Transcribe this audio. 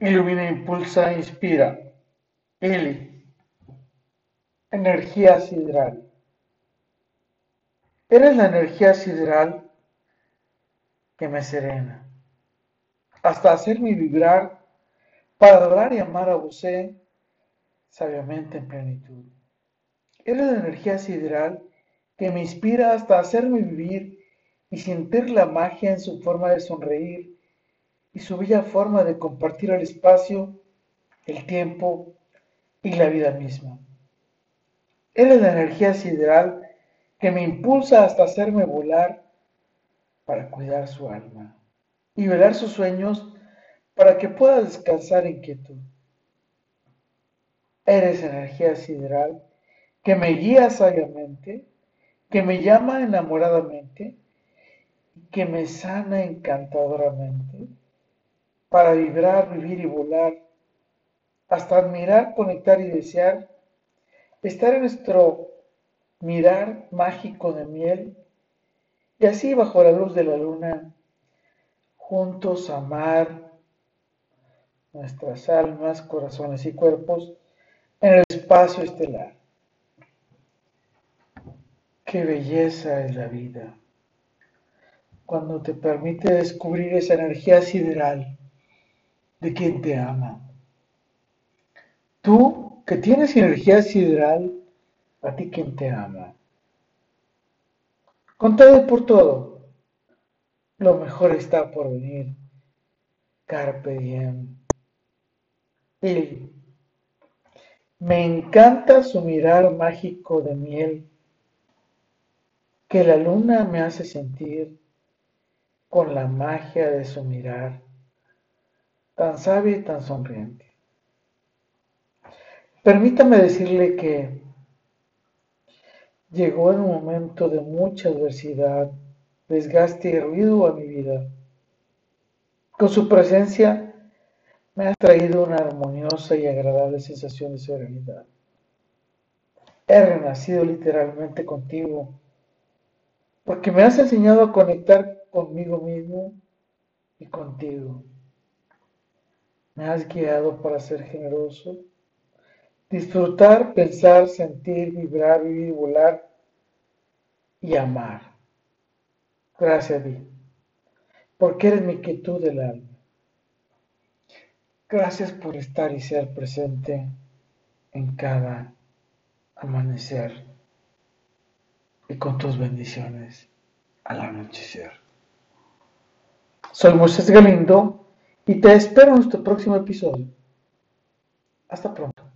Ilumina, impulsa, inspira. Ili. Energía sideral. Eres la energía sideral que me serena, hasta hacerme vibrar para adorar y amar a José sabiamente en plenitud. Eres la energía sideral que me inspira hasta hacerme vivir y sentir la magia en su forma de sonreír y su bella forma de compartir el espacio, el tiempo y la vida misma. Eres la energía sideral que me impulsa hasta hacerme volar para cuidar su alma y velar sus sueños para que pueda descansar en quietud. Eres energía sideral que me guía sabiamente, que me llama enamoradamente que me sana encantadoramente para vibrar, vivir y volar, hasta admirar, conectar y desear, estar en nuestro mirar mágico de miel y así bajo la luz de la luna, juntos amar nuestras almas, corazones y cuerpos en el espacio estelar. Qué belleza es la vida cuando te permite descubrir esa energía sideral de quien te ama. Tú que tienes energía sideral, a ti quien te ama. Con todo y por todo, lo mejor está por venir. Carpe diem. Me encanta su mirar mágico de miel que la luna me hace sentir con la magia de su mirar tan sabia y tan sonriente. Permítame decirle que llegó en un momento de mucha adversidad, desgaste y ruido a mi vida. Con su presencia me ha traído una armoniosa y agradable sensación de serenidad. He renacido literalmente contigo, porque me has enseñado a conectar conmigo mismo y contigo. Me has guiado para ser generoso, disfrutar, pensar, sentir, vibrar, vivir, volar y amar. Gracias a ti, porque eres mi quietud del alma. Gracias por estar y ser presente en cada amanecer y con tus bendiciones al anochecer. Soy Moisés Galindo y te espero en nuestro próximo episodio. Hasta pronto.